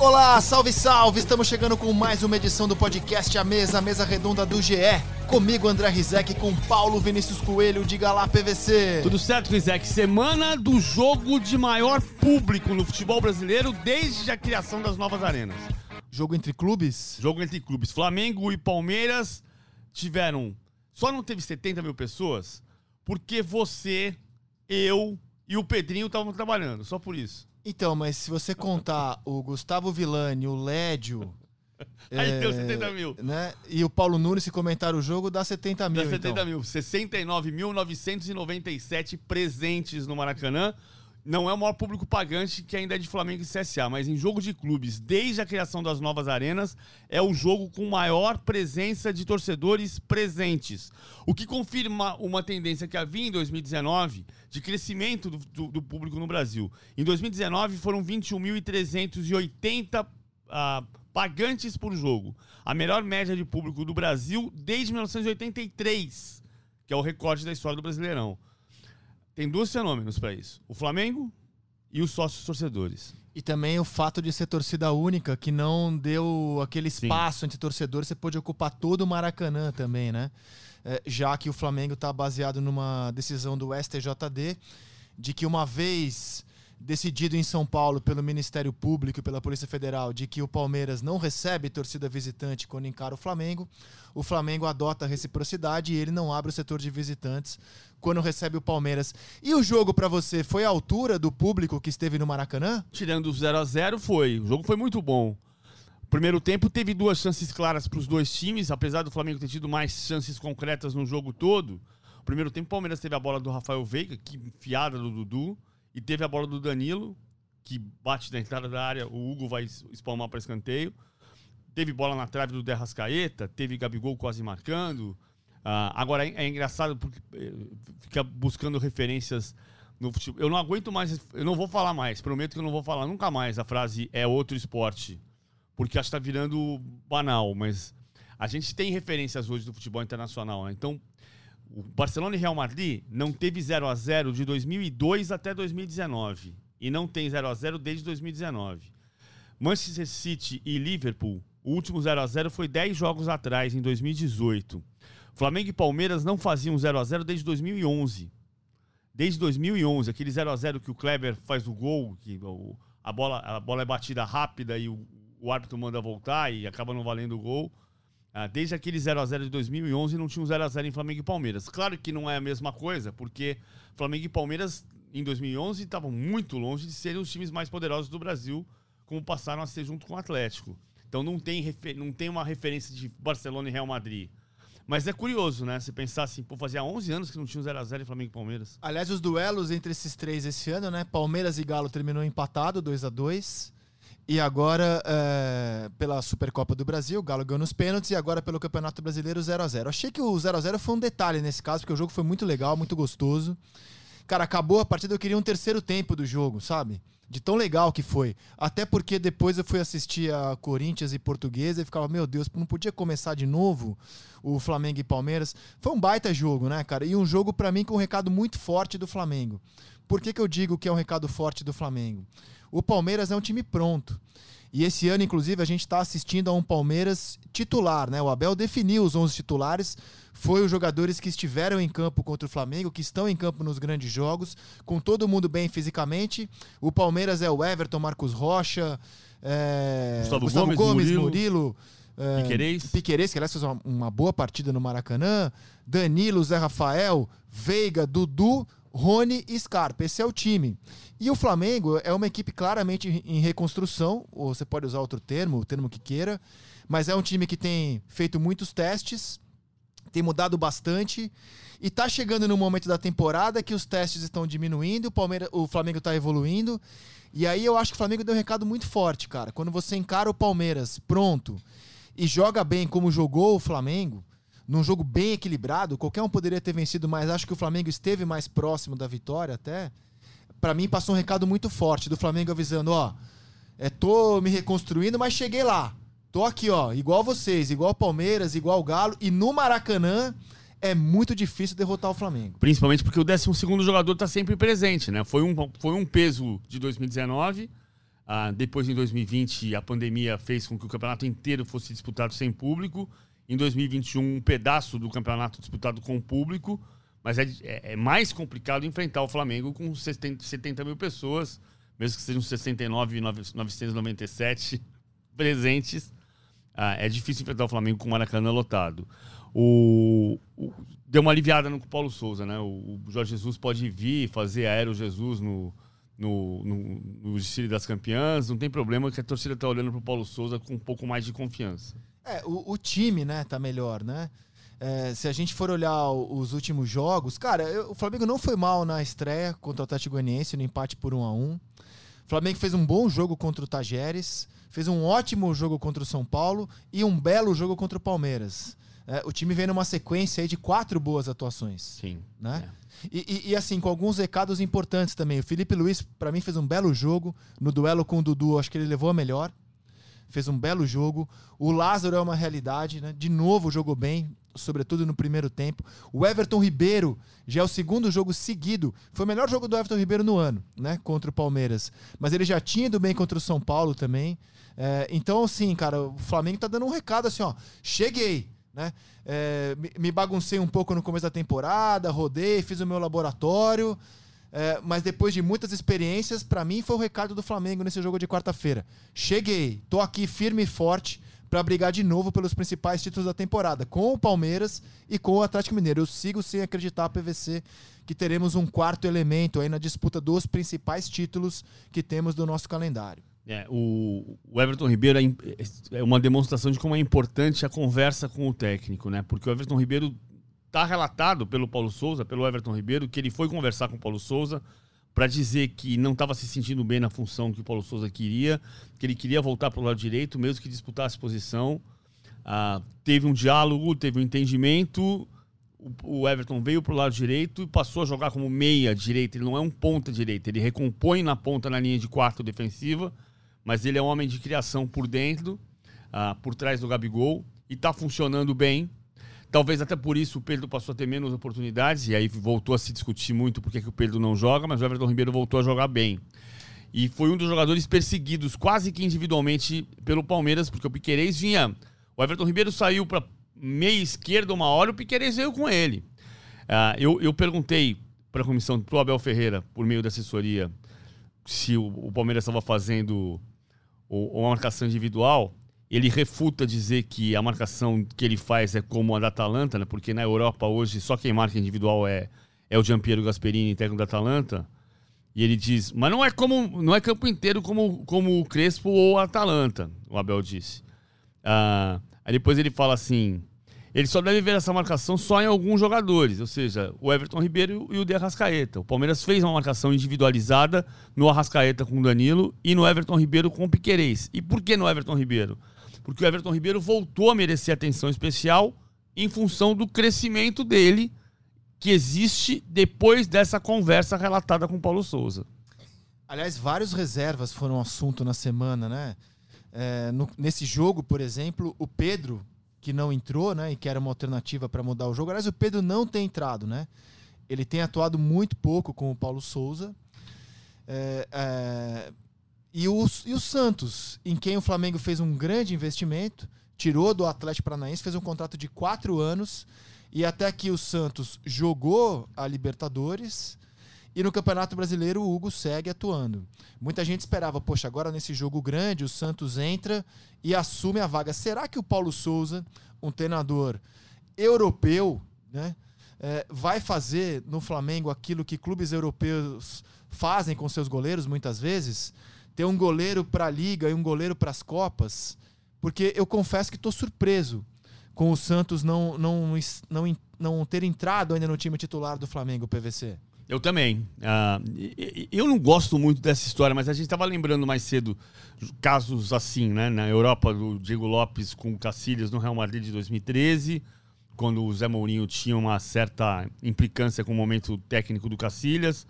Olá, salve, salve! Estamos chegando com mais uma edição do podcast A Mesa, a mesa redonda do GE. Comigo, André Rizek, com Paulo Vinícius Coelho, diga lá, PVC. Tudo certo, Rizek? Semana do jogo de maior público no futebol brasileiro desde a criação das novas arenas. Jogo entre clubes? Jogo entre clubes. Flamengo e Palmeiras tiveram. Só não teve 70 mil pessoas porque você, eu e o Pedrinho estavam trabalhando, só por isso. Então, mas se você contar o Gustavo Villani, o Lédio. Aí deu 70 mil. Né? E o Paulo Nunes, se comentar o jogo, dá 70 mil. Dá 70 então. mil. 69.997 presentes no Maracanã. Não é o maior público pagante que ainda é de Flamengo e CSA, mas em jogo de clubes, desde a criação das novas arenas, é o jogo com maior presença de torcedores presentes. O que confirma uma tendência que havia em 2019 de crescimento do, do, do público no Brasil. Em 2019 foram 21.380 uh, pagantes por jogo. A melhor média de público do Brasil desde 1983, que é o recorde da história do Brasileirão. Tem dois fenômenos para isso: o Flamengo e os sócios torcedores. E também o fato de ser torcida única, que não deu aquele espaço Sim. entre torcedores, você pôde ocupar todo o Maracanã também, né? É, já que o Flamengo está baseado numa decisão do STJD de que uma vez decidido em São Paulo pelo Ministério Público e pela Polícia Federal de que o Palmeiras não recebe torcida visitante quando encara o Flamengo, o Flamengo adota a reciprocidade e ele não abre o setor de visitantes quando recebe o Palmeiras. E o jogo para você foi a altura do público que esteve no Maracanã? Tirando o 0 a 0 foi. O jogo foi muito bom. Primeiro tempo teve duas chances claras para os dois times, apesar do Flamengo ter tido mais chances concretas no jogo todo. Primeiro tempo, o Palmeiras teve a bola do Rafael Veiga, que enfiada do Dudu. E teve a bola do Danilo, que bate na entrada da área, o Hugo vai espalmar para escanteio. Teve bola na trave do Derrascaeta, teve Gabigol quase marcando. Uh, agora é, é, engraçado porque eh, fica buscando referências no futebol. Eu não aguento mais, eu não vou falar mais, prometo que eu não vou falar nunca mais a frase é outro esporte, porque acho que está virando banal, mas a gente tem referências hoje do futebol internacional, né? Então, o Barcelona e Real Madrid não teve 0 a 0 de 2002 até 2019 e não tem 0 a 0 desde 2019. Manchester City e Liverpool, o último 0 a 0 foi 10 jogos atrás, em 2018. Flamengo e Palmeiras não faziam 0 a 0 desde 2011. Desde 2011, aquele 0 a 0 que o Kleber faz o gol, que a bola, a bola é batida rápida e o, o árbitro manda voltar e acaba não valendo o gol. Ah, desde aquele 0x0 de 2011 não tinha um 0x0 em Flamengo e Palmeiras. Claro que não é a mesma coisa, porque Flamengo e Palmeiras em 2011 estavam muito longe de serem os times mais poderosos do Brasil, como passaram a ser junto com o Atlético. Então não tem, não tem uma referência de Barcelona e Real Madrid. Mas é curioso, né? Você pensar assim, pô, fazia 11 anos que não tinha um 0x0 em Flamengo e Palmeiras. Aliás, os duelos entre esses três esse ano, né? Palmeiras e Galo terminou empatado, 2 a 2 e agora, é, pela Supercopa do Brasil, o Galo ganhou nos pênaltis. E agora, pelo Campeonato Brasileiro, 0 a 0 Achei que o 0 a 0 foi um detalhe nesse caso, porque o jogo foi muito legal, muito gostoso. Cara, acabou a partida, eu queria um terceiro tempo do jogo, sabe? De tão legal que foi. Até porque depois eu fui assistir a Corinthians e Portuguesa e ficava, meu Deus, não podia começar de novo o Flamengo e Palmeiras. Foi um baita jogo, né, cara? E um jogo, para mim, com um recado muito forte do Flamengo. Por que, que eu digo que é um recado forte do Flamengo? O Palmeiras é um time pronto. E esse ano, inclusive, a gente está assistindo a um Palmeiras titular, né? O Abel definiu os 11 titulares, foi os jogadores que estiveram em campo contra o Flamengo, que estão em campo nos grandes jogos, com todo mundo bem fisicamente. O Palmeiras é o Everton, Marcos Rocha, é... Gustavo, Gustavo Gomes, Gomes, Murilo. Murilo é, Piquerez. Piquerez, que aliás fez uma, uma boa partida no Maracanã. Danilo, Zé Rafael, Veiga, Dudu, Rony e Scarpa. Esse é o time. E o Flamengo é uma equipe claramente em reconstrução, ou você pode usar outro termo, o termo que queira, mas é um time que tem feito muitos testes, tem mudado bastante e está chegando no momento da temporada que os testes estão diminuindo, o, Palmeiras, o Flamengo está evoluindo. E aí eu acho que o Flamengo deu um recado muito forte, cara. Quando você encara o Palmeiras pronto e joga bem como jogou o Flamengo, num jogo bem equilibrado, qualquer um poderia ter vencido, mas acho que o Flamengo esteve mais próximo da vitória até. para mim passou um recado muito forte do Flamengo avisando, ó, é, tô me reconstruindo, mas cheguei lá. Tô aqui, ó, igual vocês, igual Palmeiras, igual Galo e no Maracanã é muito difícil derrotar o Flamengo. Principalmente porque o 12 jogador está sempre presente, né? Foi um, foi um peso de 2019. Ah, depois, em 2020, a pandemia fez com que o campeonato inteiro fosse disputado sem público. Em 2021, um pedaço do campeonato disputado com público. Mas é, é, é mais complicado enfrentar o Flamengo com 70, 70 mil pessoas, mesmo que sejam 69.997 presentes. Ah, é difícil enfrentar o Flamengo com o Maracanã lotado. O, o, deu uma aliviada no Paulo Souza, né? O, o, Jorge Jesus pode vir fazer aéreo Jesus no, no, no, no desfile das campeãs, não tem problema que a torcida está olhando para o Paulo Souza com um pouco mais de confiança. É, o, o time, né, tá melhor, né? É, se a gente for olhar os últimos jogos, cara, eu, o Flamengo não foi mal na estreia contra o Atlético Goianiense, no empate por 1 a 1 O Flamengo fez um bom jogo contra o Tajeres, fez um ótimo jogo contra o São Paulo e um belo jogo contra o Palmeiras. É, o time vem numa sequência aí de quatro boas atuações. Sim. Né? É. E, e, e, assim, com alguns recados importantes também. O Felipe Luiz, para mim, fez um belo jogo. No duelo com o Dudu, acho que ele levou a melhor. Fez um belo jogo. O Lázaro é uma realidade, né? De novo jogou bem, sobretudo no primeiro tempo. O Everton Ribeiro já é o segundo jogo seguido. Foi o melhor jogo do Everton Ribeiro no ano, né? Contra o Palmeiras. Mas ele já tinha ido bem contra o São Paulo também. É, então, assim, cara, o Flamengo tá dando um recado assim, ó. Cheguei né? É, me baguncei um pouco no começo da temporada, rodei, fiz o meu laboratório. É, mas depois de muitas experiências, para mim foi o recado do Flamengo nesse jogo de quarta-feira. Cheguei, tô aqui firme e forte para brigar de novo pelos principais títulos da temporada, com o Palmeiras e com o Atlético Mineiro. Eu sigo sem acreditar, PVC, que teremos um quarto elemento aí na disputa dos principais títulos que temos do nosso calendário. É, o, Everton Ribeiro é, é, uma demonstração de como é importante a conversa com o técnico, né? Porque o Everton Ribeiro está relatado pelo Paulo Souza, pelo Everton Ribeiro, que ele foi conversar com o Paulo Souza para dizer que não estava se sentindo bem na função que o Paulo Souza queria, que ele queria voltar para o lado direito, mesmo que disputasse posição. Ah, teve um diálogo, teve um entendimento. O, o Everton veio para o lado direito e passou a jogar como meia direita. Ele não é um ponta direita, ele recompõe na ponta na linha de quarto defensiva mas ele é um homem de criação por dentro, uh, por trás do Gabigol, e está funcionando bem. Talvez até por isso o Pedro passou a ter menos oportunidades, e aí voltou a se discutir muito porque que o Pedro não joga, mas o Everton Ribeiro voltou a jogar bem. E foi um dos jogadores perseguidos quase que individualmente pelo Palmeiras, porque o Piquerez vinha. O Everton Ribeiro saiu para meia esquerda uma hora, o Piquerez veio com ele. Uh, eu, eu perguntei para a comissão, para o Abel Ferreira, por meio da assessoria, se o, o Palmeiras estava fazendo ou, uma marcação individual, ele refuta dizer que a marcação que ele faz é como a da Atalanta, né? porque na Europa hoje só quem marca individual é, é o Giampiero Gasperini, técnico da Atalanta. E ele diz, mas não é como não é campo inteiro como, como o Crespo ou a Atalanta, o Abel disse. Ah, aí depois ele fala assim, ele só deve ver essa marcação só em alguns jogadores, ou seja, o Everton Ribeiro e o de Arrascaeta. O Palmeiras fez uma marcação individualizada no Arrascaeta com o Danilo e no Everton Ribeiro com o Piquerez. E por que no Everton Ribeiro? Porque o Everton Ribeiro voltou a merecer atenção especial em função do crescimento dele que existe depois dessa conversa relatada com Paulo Souza. Aliás, vários reservas foram assunto na semana, né? É, no, nesse jogo, por exemplo, o Pedro que não entrou, né, e que era uma alternativa para mudar o jogo. Aliás, o Pedro não tem entrado, né? Ele tem atuado muito pouco com o Paulo Souza. É, é, e, o, e o Santos, em quem o Flamengo fez um grande investimento, tirou do Atlético Paranaense, fez um contrato de quatro anos, e até aqui o Santos jogou a Libertadores, e no Campeonato Brasileiro o Hugo segue atuando. Muita gente esperava, poxa, agora nesse jogo grande o Santos entra e assume a vaga. Será que o Paulo Souza, um treinador europeu, né, é, vai fazer no Flamengo aquilo que clubes europeus fazem com seus goleiros muitas vezes? Ter um goleiro para a liga e um goleiro para as Copas? Porque eu confesso que estou surpreso com o Santos não, não, não, não ter entrado ainda no time titular do Flamengo, PVC. Eu também. Uh, eu não gosto muito dessa história, mas a gente estava lembrando mais cedo casos assim, né? Na Europa, do Diego Lopes com o Cacilhas no Real Madrid de 2013, quando o Zé Mourinho tinha uma certa implicância com o momento técnico do Cacilhas.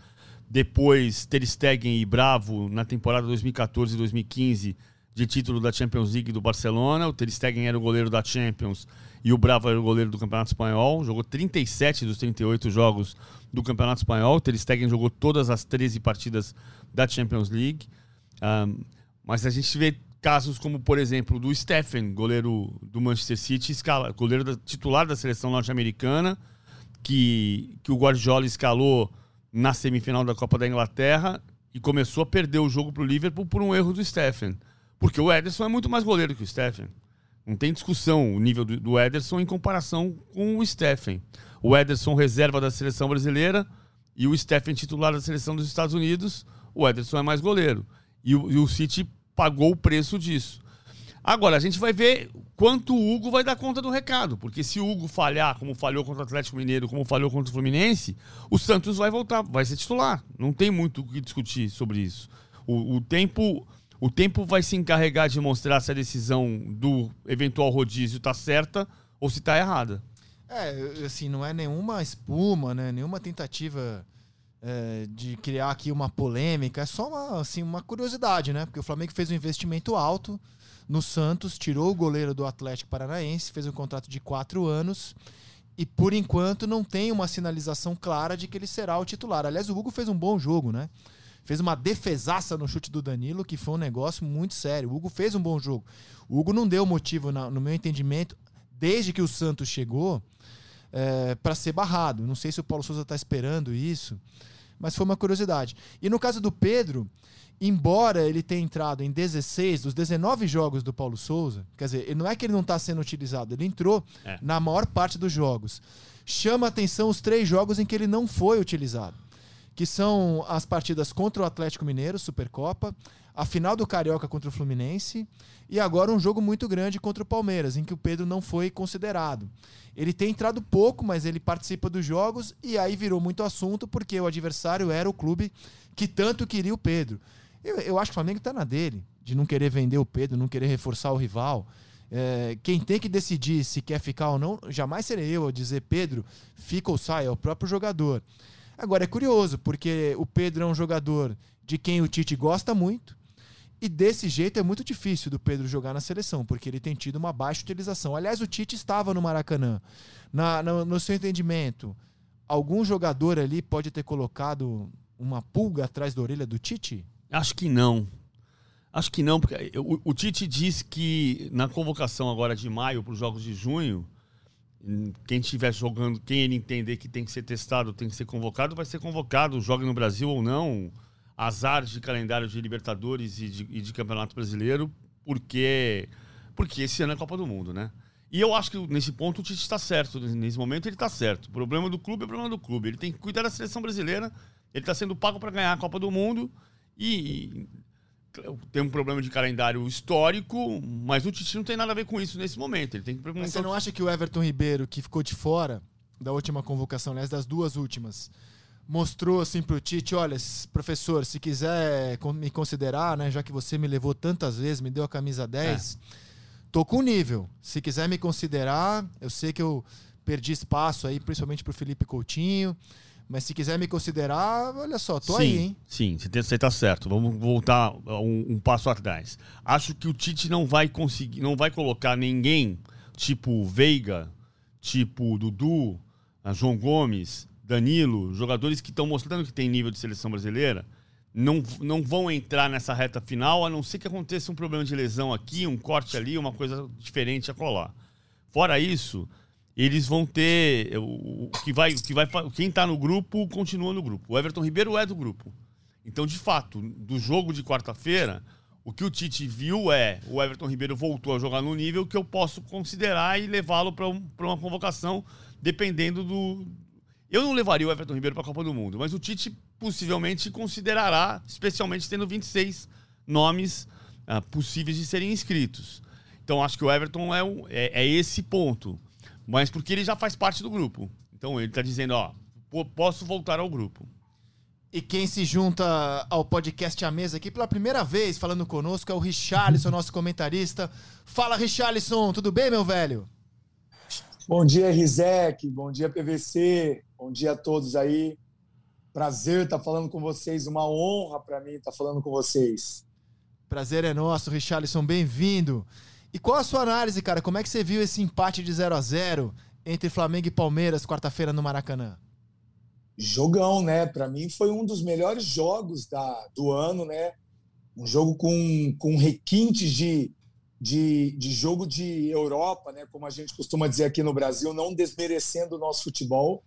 Depois, Ter Stegen e Bravo na temporada 2014 e 2015 de título da Champions League do Barcelona. O Ter Stegen era o goleiro da Champions e o Bravo era o goleiro do Campeonato Espanhol. Jogou 37 dos 38 jogos do Campeonato Espanhol. O Ter Stegen jogou todas as 13 partidas da Champions League. Um, mas a gente vê casos como, por exemplo, do Stephen, goleiro do Manchester City, escala, goleiro da, titular da seleção norte-americana, que, que o Guardiola escalou na semifinal da Copa da Inglaterra e começou a perder o jogo para o Liverpool por um erro do Stephen. Porque o Ederson é muito mais goleiro que o Stephen. Não tem discussão o nível do, Ederson em comparação com o Stephen. O Ederson reserva da seleção brasileira e o Stephen titular da seleção dos Estados Unidos. O Ederson é mais goleiro. E o, e o City pagou o preço disso. Agora, a gente vai ver quanto o Hugo vai dar conta do recado. Porque se o Hugo falhar, como falhou contra o Atlético Mineiro, como falhou contra o Fluminense, o Santos vai voltar, vai ser titular. Não tem muito o que discutir sobre isso. O, o tempo. O tempo vai se encarregar de mostrar se a decisão do eventual rodízio está certa ou se está errada. É, assim, não é nenhuma espuma, né? Nenhuma tentativa é, de criar aqui uma polêmica. É só uma, assim, uma curiosidade, né? Porque o Flamengo fez um investimento alto no Santos, tirou o goleiro do Atlético Paranaense, fez um contrato de quatro anos e por enquanto não tem uma sinalização clara de que ele será o titular. Aliás, o Hugo fez um bom jogo, né? Fez uma defesaça no chute do Danilo, que foi um negócio muito sério. O Hugo fez um bom jogo. O Hugo não deu motivo, no meu entendimento, desde que o Santos chegou, é, para ser barrado. Não sei se o Paulo Souza está esperando isso, mas foi uma curiosidade. E no caso do Pedro, embora ele tenha entrado em 16 dos 19 jogos do Paulo Souza, quer dizer, não é que ele não está sendo utilizado, ele entrou é. na maior parte dos jogos. Chama atenção os três jogos em que ele não foi utilizado, que são as partidas contra o Atlético Mineiro, Supercopa, a final do Carioca contra o Fluminense e agora um jogo muito grande contra o Palmeiras, em que o Pedro não foi considerado. Ele tem entrado pouco, mas ele participa dos jogos e aí virou muito assunto porque o adversário era o clube que tanto queria o Pedro. Eu, eu acho que o Flamengo está na dele, de não querer vender o Pedro, não querer reforçar o rival. É, quem tem que decidir se quer ficar ou não, jamais serei eu a dizer Pedro, fica ou sai, é o próprio jogador. Agora é curioso, porque o Pedro é um jogador de quem o Tite gosta muito, e desse jeito é muito difícil do Pedro jogar na seleção, porque ele tem tido uma baixa utilização. Aliás, o Tite estava no Maracanã. Na, no, no seu entendimento, algum jogador ali pode ter colocado uma pulga atrás da orelha do Tite? Acho que não. Acho que não, porque o, o Tite diz que na convocação agora de maio para os jogos de junho, quem estiver jogando, quem ele entender que tem que ser testado, tem que ser convocado, vai ser convocado, jogue no Brasil ou não. Azar de calendário de Libertadores e de, e de Campeonato Brasileiro, porque porque esse ano é Copa do Mundo, né? E eu acho que nesse ponto o Tite está certo. Nesse momento ele está certo. O problema do clube é o problema do clube. Ele tem que cuidar da seleção brasileira. Ele está sendo pago para ganhar a Copa do Mundo. E tem um problema de calendário histórico, mas o Tite não tem nada a ver com isso nesse momento. Ele tem que perguntar. Mas você não acha que o Everton Ribeiro, que ficou de fora da última convocação, aliás, das duas últimas, mostrou assim pro Tite, olha, professor, se quiser me considerar, né, já que você me levou tantas vezes, me deu a camisa 10, é. tô com nível. Se quiser me considerar, eu sei que eu perdi espaço aí, principalmente pro Felipe Coutinho. Mas se quiser me considerar, olha só, tô sim, aí, hein? Sim, você tá certo. Vamos voltar um, um, passo atrás. Acho que o Tite não vai conseguir, não vai colocar ninguém tipo Veiga, tipo Dudu, João Gomes, Danilo, jogadores que estão mostrando que tem nível de seleção brasileira, não, não vão entrar nessa reta final, a não ser que aconteça um problema de lesão aqui, um corte ali, uma coisa diferente a colar. Fora isso, eles vão ter o, o que vai, o que vai, quem está no grupo continua no grupo. O Everton Ribeiro é do grupo. Então, de fato, do jogo de quarta-feira, o que o Tite viu é o Everton Ribeiro voltou a jogar no nível que eu posso considerar e levá-lo para um, uma convocação, dependendo do. Eu não levaria o Everton Ribeiro para a Copa do Mundo, mas o Tite possivelmente considerará, especialmente tendo 26 nomes uh, possíveis de serem inscritos. Então acho que o Everton é, é, é esse ponto mas porque ele já faz parte do grupo. Então ele está dizendo, ó, posso voltar ao grupo. E quem se junta ao podcast à mesa aqui pela primeira vez falando conosco é o Richarlison, nosso comentarista. Fala, Richarlison, tudo bem, meu velho? Bom dia, Rizek. Bom dia, PVC. Bom dia a todos aí. Prazer estar falando com vocês, uma honra para mim estar falando com vocês. Prazer é nosso, Richarlison, bem-vindo. E qual a sua análise, cara? Como é que você viu esse empate de 0 a 0 entre Flamengo e Palmeiras quarta-feira no Maracanã? Jogão, né? Para mim foi um dos melhores jogos da, do ano, né? Um jogo com, com requintes de, de, de jogo de Europa, né? Como a gente costuma dizer aqui no Brasil, não desmerecendo o nosso futebol,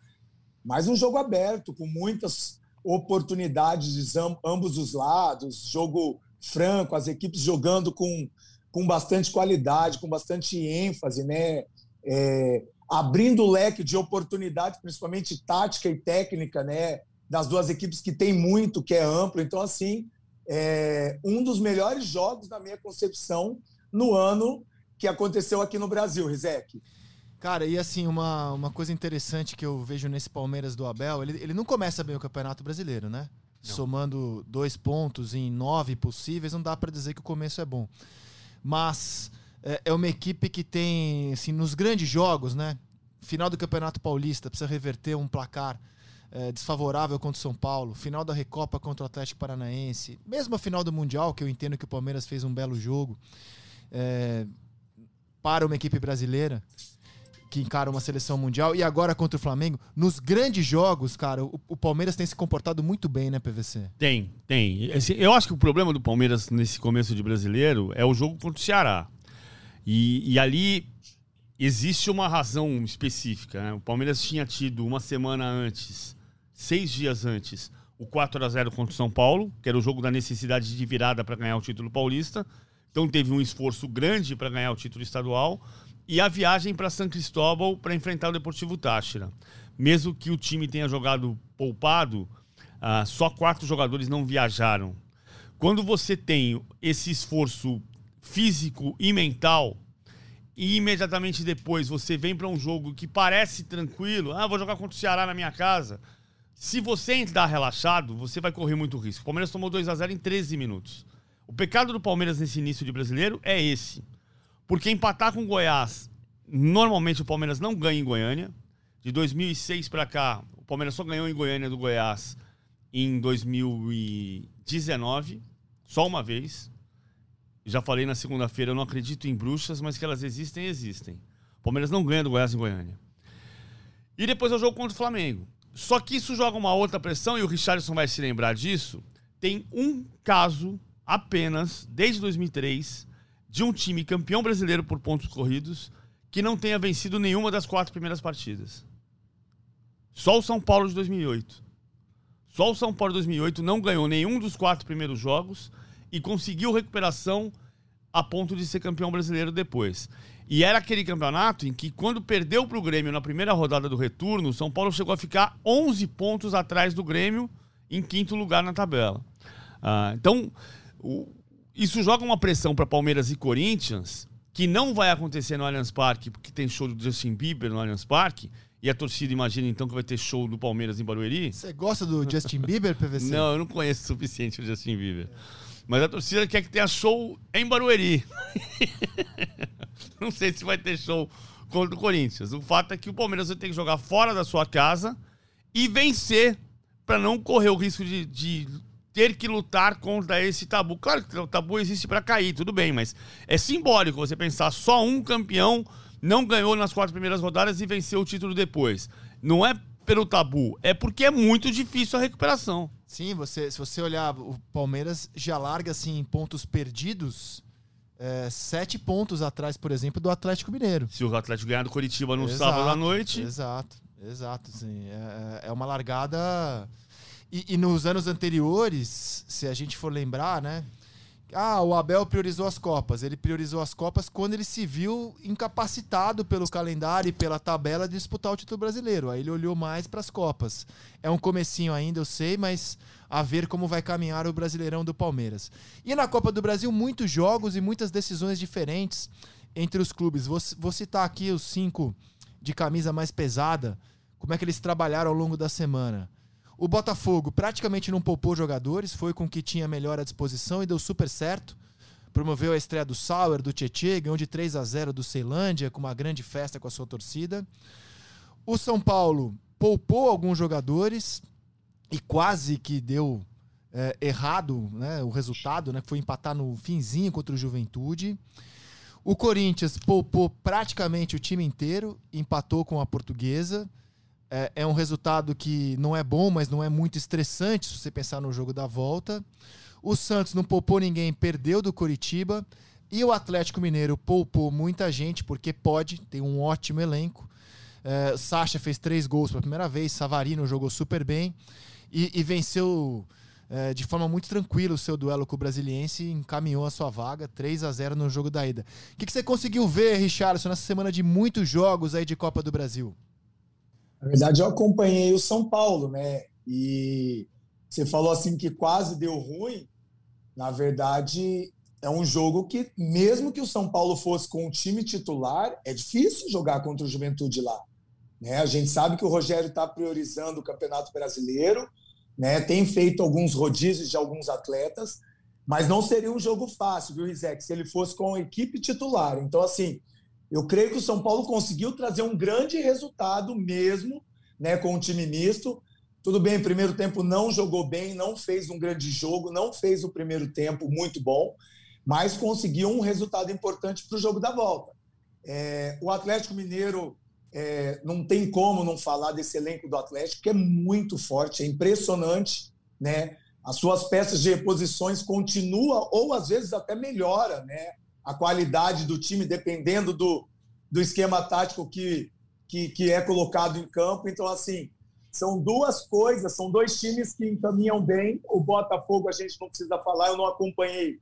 mas um jogo aberto, com muitas oportunidades de ambos os lados, jogo franco, as equipes jogando com, com bastante qualidade, com bastante ênfase, né? É, abrindo o leque de oportunidades, principalmente tática e técnica, né? Das duas equipes que tem muito, que é amplo. Então, assim, é um dos melhores jogos, na minha concepção, no ano que aconteceu aqui no Brasil, Rizek. Cara, e assim, uma, uma coisa interessante que eu vejo nesse Palmeiras do Abel, ele, ele não começa bem o Campeonato Brasileiro, né? Não. Somando dois pontos em nove possíveis, não dá para dizer que o começo é bom. Mas é, é uma equipe que tem, assim, nos grandes jogos, né? Final do Campeonato Paulista, precisa reverter um placar é, desfavorável contra o São Paulo, final da Recopa contra o Atlético Paranaense, mesmo a final do Mundial, que eu entendo que o Palmeiras fez um belo jogo, é, para uma equipe brasileira que encara uma seleção mundial e agora contra o Flamengo, nos grandes jogos, cara, o, o Palmeiras tem se comportado muito bem, né, PVC? Tem, tem. Eu acho que o problema do Palmeiras nesse começo de brasileiro é o jogo contra o Ceará. E, e ali existe uma razão específica. Né? O Palmeiras tinha tido uma semana antes, seis dias antes, o 4 a 0 contra o São Paulo, que era o jogo da necessidade de virada para ganhar o título paulista. Então teve um esforço grande para ganhar o título estadual e a viagem para São Cristóbal para enfrentar o Deportivo Táchira. Mesmo que o time tenha jogado poupado, uh, só quatro jogadores não viajaram. Quando você tem esse esforço físico e mental, e imediatamente depois você vem para um jogo que parece tranquilo, ah, vou jogar contra o Ceará na minha casa. Se você entrar relaxado, você vai correr muito risco. O Palmeiras tomou 2 a 0 em 13 minutos. O pecado do Palmeiras nesse início de brasileiro é esse. Porque empatar com Goiás, normalmente o Palmeiras não ganha em Goiânia. De 2006 para cá, o Palmeiras só ganhou em Goiânia do Goiás em 2019, só uma vez. Já falei na segunda-feira, eu não acredito em bruxas, mas que elas existem, existem. O Palmeiras não ganha do Goiás em Goiânia. E depois é o jogo contra o Flamengo. Só que isso joga uma outra pressão, e o Richardson vai se lembrar disso. Tem um caso apenas, desde 2003, de um time campeão brasileiro por pontos corridos que não tenha vencido nenhuma das quatro primeiras partidas. Só o São Paulo de 2008. Só o São Paulo de 2008 não ganhou nenhum dos quatro primeiros jogos e conseguiu recuperação a ponto de ser campeão brasileiro depois. E era aquele campeonato em que, quando perdeu para o Grêmio na primeira rodada do retorno, o São Paulo chegou a ficar 11 pontos atrás do Grêmio, em quinto lugar na tabela. Ah, então, o, isso joga uma pressão para Palmeiras e Corinthians, que não vai acontecer no Allianz Parque, porque tem show do Justin Bieber no Allianz Parque. E a torcida imagina então que vai ter show do Palmeiras em Barueri. Você gosta do Justin Bieber, PVC? Não, eu não conheço o suficiente o Justin Bieber. Mas a torcida quer que tenha show em Barueri. não sei se vai ter show contra o Corinthians. O fato é que o Palmeiras vai ter que jogar fora da sua casa e vencer para não correr o risco de, de ter que lutar contra esse tabu. Claro que o tabu existe para cair, tudo bem, mas é simbólico você pensar só um campeão não ganhou nas quatro primeiras rodadas e venceu o título depois. Não é pelo tabu, é porque é muito difícil a recuperação. Sim, você, se você olhar, o Palmeiras já larga assim em pontos perdidos. É, sete pontos atrás, por exemplo, do Atlético Mineiro. Se o Atlético ganhar do Curitiba no exato, sábado à noite. Exato, exato. Assim, é, é uma largada e, e, nos anos anteriores, se a gente for lembrar, né? Ah, o Abel priorizou as Copas. Ele priorizou as Copas quando ele se viu incapacitado pelo calendário e pela tabela de disputar o título brasileiro. Aí ele olhou mais para as Copas. É um comecinho ainda, eu sei, mas a ver como vai caminhar o Brasileirão do Palmeiras. E na Copa do Brasil, muitos jogos e muitas decisões diferentes entre os clubes. Vou, vou citar aqui os cinco de camisa mais pesada, como é que eles trabalharam ao longo da semana. O Botafogo praticamente não poupou jogadores, foi com o que tinha melhor à disposição e deu super certo. Promoveu a estreia do Sauer, do Tietê, ganhou de 3 a 0 do Ceilândia, com uma grande festa com a sua torcida. O São Paulo poupou alguns jogadores e quase que deu é, errado né, o resultado, né, foi empatar no finzinho contra o Juventude. O Corinthians poupou praticamente o time inteiro, empatou com a Portuguesa. É, é, um resultado que não é bom, mas não é muito estressante se você pensar no jogo da volta. O Santos não poupou ninguém, perdeu do Coritiba. E o Atlético Mineiro poupou muita gente, porque pode, tem um ótimo elenco. É, Sacha fez três gols pela primeira vez, Savarino jogou super bem e, e venceu é, de forma muito tranquila o seu duelo com o Brasiliense encaminhou a sua vaga 3 a 0 no jogo da ida. O que, que você conseguiu ver, Richardson, nessa semana de muitos jogos aí de Copa do Brasil? Na verdade, eu acompanhei o São Paulo, né? E você falou assim que quase deu ruim. Na verdade, é um jogo que, mesmo que o São Paulo fosse com o time titular, é difícil jogar contra o Juventude lá. Né? A gente sabe que o Rogério está priorizando o Campeonato Brasileiro, né? tem feito alguns rodízios de alguns atletas, mas não seria um jogo fácil, viu, Rizek, se ele fosse com a equipe titular. Então, assim, eu creio que o São Paulo conseguiu trazer um grande resultado mesmo, né, com o time misto. Tudo bem, primeiro tempo não jogou bem, não fez um grande jogo, não fez o primeiro tempo muito bom, mas conseguiu um resultado importante para o jogo da volta. É, o Atlético Mineiro é, não tem como não falar desse elenco do Atlético, que é muito forte, é impressionante, né? As suas peças de reposições continuam ou às vezes até melhora, né? A qualidade do time dependendo do, do esquema tático que, que, que é colocado em campo. Então, assim, são duas coisas, são dois times que encaminham bem. O Botafogo a gente não precisa falar, eu não acompanhei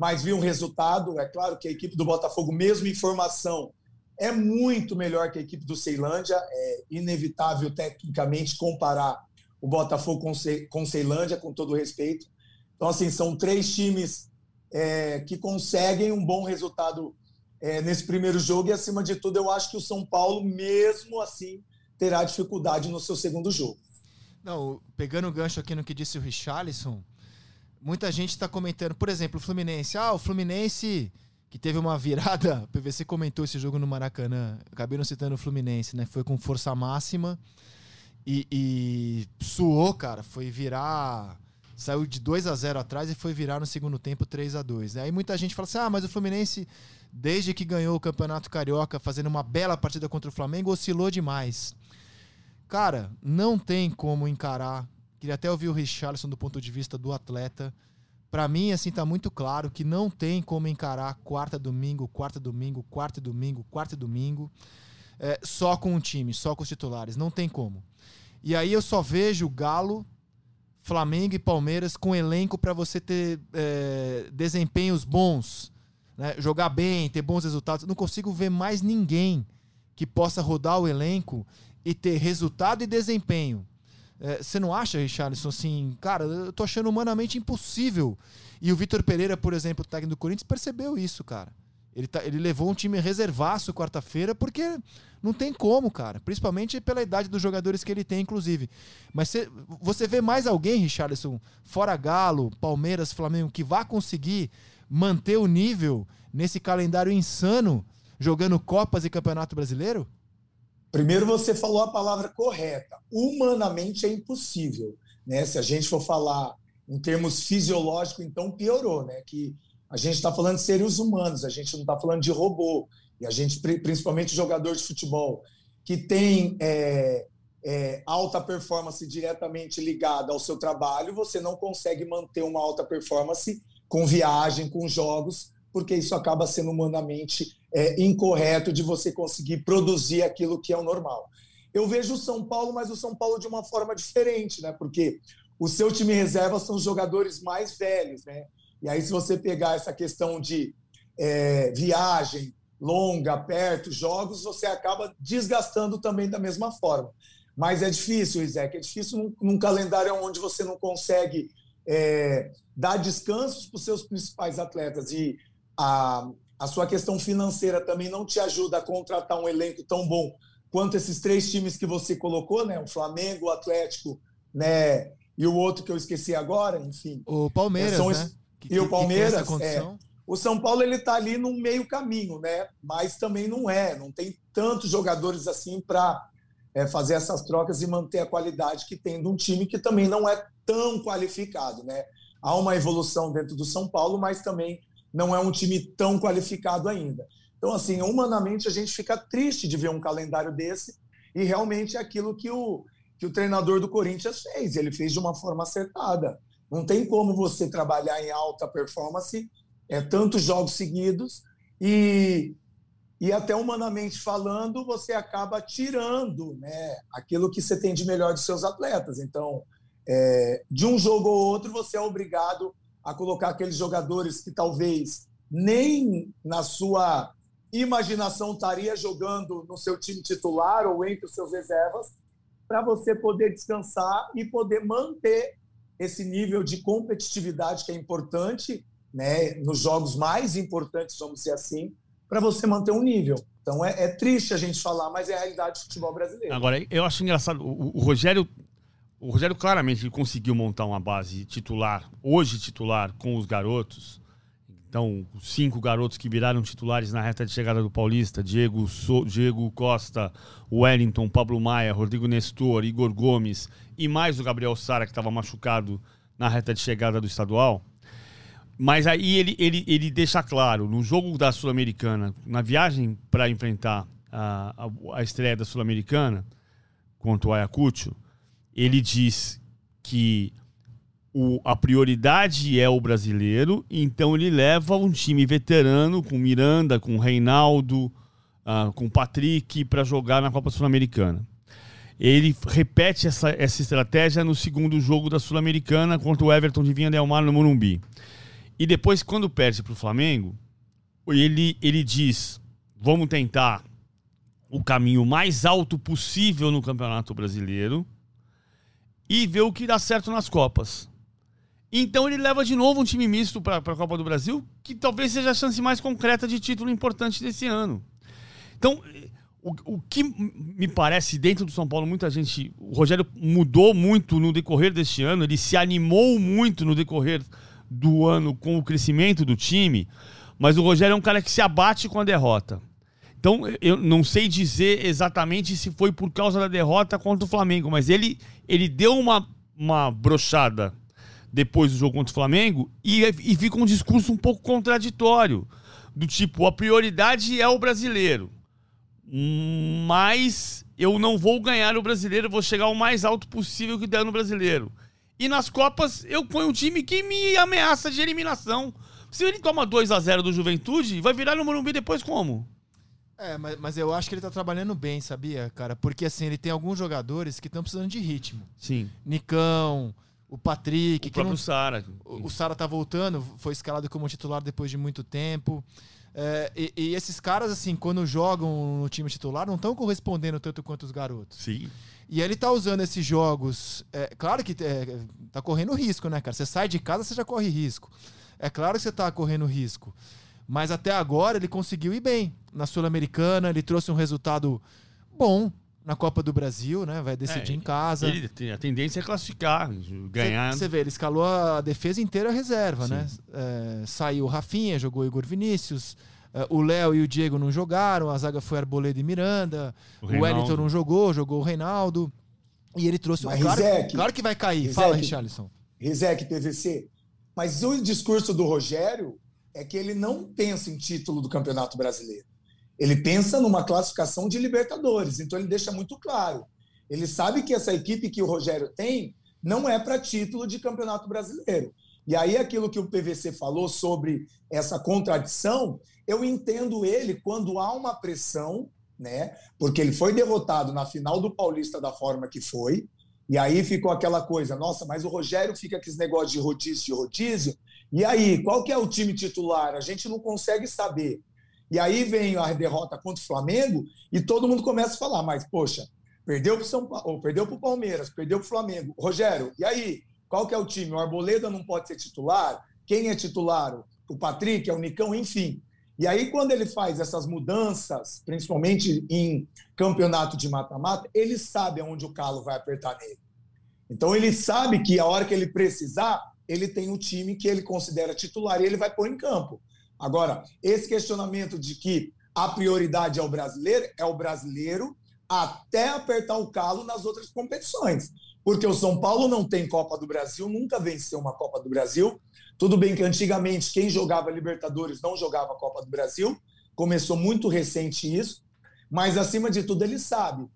mas vi um resultado. É claro que a equipe do Botafogo, mesmo em formação, é muito melhor que a equipe do Ceilândia. É inevitável, tecnicamente, comparar o Botafogo com, Ce com Ceilândia, com todo respeito. Então, assim, são três times é, que conseguem um bom resultado é, nesse primeiro jogo. E, acima de tudo, eu acho que o São Paulo, mesmo assim, terá dificuldade no seu segundo jogo. Não, pegando o gancho aqui no que disse o Richarlison, muita gente está comentando, por exemplo, o Fluminense. Ah, o Fluminense que teve uma virada. O PVC comentou esse jogo no Maracanã. Acabei não citando o Fluminense, né? Foi com força máxima e, e suou, cara. Foi virar. Saiu de 2 a 0 atrás e foi virar no segundo tempo 3 a 2 Aí muita gente fala assim: ah, mas o Fluminense, desde que ganhou o Campeonato Carioca, fazendo uma bela partida contra o Flamengo, oscilou demais. Cara, não tem como encarar Queria até ouvir o Richarlison do ponto de vista do atleta. Para mim, assim, tá muito claro que não tem como encarar quarta, domingo, quarta, domingo, quarta, domingo, quarta, domingo, é, só com um time, só com os titulares. Não tem como. E aí eu só vejo Galo, Flamengo e Palmeiras com elenco para você ter é, desempenhos bons, né? jogar bem, ter bons resultados. Não consigo ver mais ninguém que possa rodar o elenco e ter resultado e desempenho é, você não acha, Richarlison, assim, cara, eu tô achando humanamente impossível. E o Vitor Pereira, por exemplo, técnico do Corinthians, percebeu isso, cara. Ele, tá, ele levou um time reservaço quarta-feira porque não tem como, cara. Principalmente pela idade dos jogadores que ele tem, inclusive. Mas cê, você vê mais alguém, Richarlison, fora Galo, Palmeiras, Flamengo, que vá conseguir manter o nível nesse calendário insano jogando Copas e Campeonato Brasileiro? Primeiro, você falou a palavra correta. Humanamente é impossível. Né? Se a gente for falar em termos fisiológicos, então piorou, né? Que a gente está falando de seres humanos, a gente não está falando de robô. E a gente, principalmente jogador de futebol, que tem é, é, alta performance diretamente ligada ao seu trabalho, você não consegue manter uma alta performance com viagem, com jogos, porque isso acaba sendo humanamente é, incorreto de você conseguir produzir aquilo que é o normal. Eu vejo o São Paulo, mas o São Paulo de uma forma diferente, né? Porque o seu time reserva são os jogadores mais velhos, né? E aí, se você pegar essa questão de é, viagem longa, perto, jogos, você acaba desgastando também da mesma forma. Mas é difícil, Isaac, é difícil num, num calendário onde você não consegue é, dar descansos para os seus principais atletas. E a, a sua questão financeira também não te ajuda a contratar um elenco tão bom quanto esses três times que você colocou, né? O Flamengo, o Atlético, né? E o outro que eu esqueci agora, enfim. O Palmeiras, são, né? Que, e o Palmeiras, é, o São Paulo ele está ali no meio caminho, né? Mas também não é, não tem tantos jogadores assim para é, fazer essas trocas e manter a qualidade que tem de um time que também não é tão qualificado, né? Há uma evolução dentro do São Paulo, mas também não é um time tão qualificado ainda. Então, assim, humanamente a gente fica triste de ver um calendário desse e realmente é aquilo que o, que o treinador do Corinthians fez. Ele fez de uma forma acertada. Não tem como você trabalhar em alta performance é, tantos jogos seguidos e, e até humanamente falando, você acaba tirando né, aquilo que você tem de melhor dos seus atletas. Então, é, de um jogo ou outro, você é obrigado a colocar aqueles jogadores que talvez nem na sua imaginação estaria jogando no seu time titular ou entre os seus reservas, para você poder descansar e poder manter esse nível de competitividade que é importante, né, nos jogos mais importantes, vamos dizer assim, para você manter um nível. Então é, é, triste a gente falar, mas é a realidade do futebol brasileiro. Agora, eu acho engraçado, o, o Rogério o Rogério claramente conseguiu montar uma base titular, hoje titular, com os garotos. Então, cinco garotos que viraram titulares na reta de chegada do Paulista: Diego, so Diego Costa, Wellington, Pablo Maia, Rodrigo Nestor, Igor Gomes e mais o Gabriel Sara, que estava machucado na reta de chegada do estadual. Mas aí ele, ele, ele deixa claro, no jogo da Sul-Americana, na viagem para enfrentar a, a, a estreia da Sul-Americana contra o Ayacucho, ele diz que o, a prioridade é o brasileiro, então ele leva um time veterano com Miranda, com Reinaldo, uh, com Patrick para jogar na Copa Sul-Americana. Ele repete essa, essa estratégia no segundo jogo da Sul-Americana contra o Everton de Vinha Del Mar no Morumbi. E depois, quando perde para o Flamengo, ele, ele diz: vamos tentar o caminho mais alto possível no Campeonato Brasileiro e ver o que dá certo nas Copas. Então ele leva de novo um time misto para a Copa do Brasil, que talvez seja a chance mais concreta de título importante desse ano. Então, o, o que me parece dentro do São Paulo, muita gente. O Rogério mudou muito no decorrer deste ano, ele se animou muito no decorrer do ano com o crescimento do time, mas o Rogério é um cara que se abate com a derrota. Então, eu não sei dizer exatamente se foi por causa da derrota contra o Flamengo, mas ele, ele deu uma, uma brochada depois do jogo contra o Flamengo e, e fica um discurso um pouco contraditório. Do tipo, a prioridade é o brasileiro, mas eu não vou ganhar o brasileiro, vou chegar o mais alto possível que der no brasileiro. E nas Copas eu ponho um time que me ameaça de eliminação. Se ele toma 2 a 0 do Juventude, vai virar no Morumbi depois como? É, mas, mas eu acho que ele tá trabalhando bem, sabia, cara? Porque assim, ele tem alguns jogadores que estão precisando de ritmo. Sim. Nicão, o Patrick. O próprio não... Sara. O, o Sara tá voltando, foi escalado como titular depois de muito tempo. É, e, e, esses caras, assim, quando jogam no time titular, não estão correspondendo tanto quanto os garotos. Sim. E ele tá usando esses jogos. É, claro que é, tá correndo risco, né, cara? Você sai de casa, você já corre risco. É claro que você tá correndo risco. Mas até agora ele conseguiu ir bem. Na Sul-Americana, ele trouxe um resultado bom na Copa do Brasil, né? Vai decidir é, em casa. Ele, a tendência é classificar, ganhar. Você vê, ele escalou a defesa inteira reserva, né? Sim. né? É, saiu o Rafinha, jogou o Igor Vinícius. É, o Léo e o Diego não jogaram, a zaga foi Arboleda e Miranda. O, o Wellington não jogou, jogou o Reinaldo. E ele trouxe. Mas, claro, Rizek, claro que vai cair. Rizek, Fala, Richarlison. Rizek, PVC. Mas o discurso do Rogério é que ele não pensa em título do Campeonato Brasileiro. Ele pensa numa classificação de Libertadores. Então ele deixa muito claro. Ele sabe que essa equipe que o Rogério tem não é para título de Campeonato Brasileiro. E aí aquilo que o PVC falou sobre essa contradição, eu entendo ele quando há uma pressão, né? Porque ele foi derrotado na final do Paulista da forma que foi. E aí ficou aquela coisa, nossa, mas o Rogério fica com esse negócio de rodízio, de rodízio, e aí, qual que é o time titular? A gente não consegue saber. E aí vem a derrota contra o Flamengo e todo mundo começa a falar, mas, poxa, perdeu para São Paulo, perdeu para o Palmeiras, perdeu para o Flamengo. Rogério, e aí? Qual que é o time? O Arboleda não pode ser titular? Quem é titular? O Patrick, é o Nicão, enfim. E aí, quando ele faz essas mudanças, principalmente em campeonato de mata-mata, ele sabe aonde o calo vai apertar nele. Então, ele sabe que a hora que ele precisar, ele tem o time que ele considera titular e ele vai pôr em campo. Agora, esse questionamento de que a prioridade é o brasileiro, é o brasileiro até apertar o calo nas outras competições. Porque o São Paulo não tem Copa do Brasil, nunca venceu uma Copa do Brasil. Tudo bem que antigamente quem jogava Libertadores não jogava Copa do Brasil, começou muito recente isso, mas acima de tudo ele sabe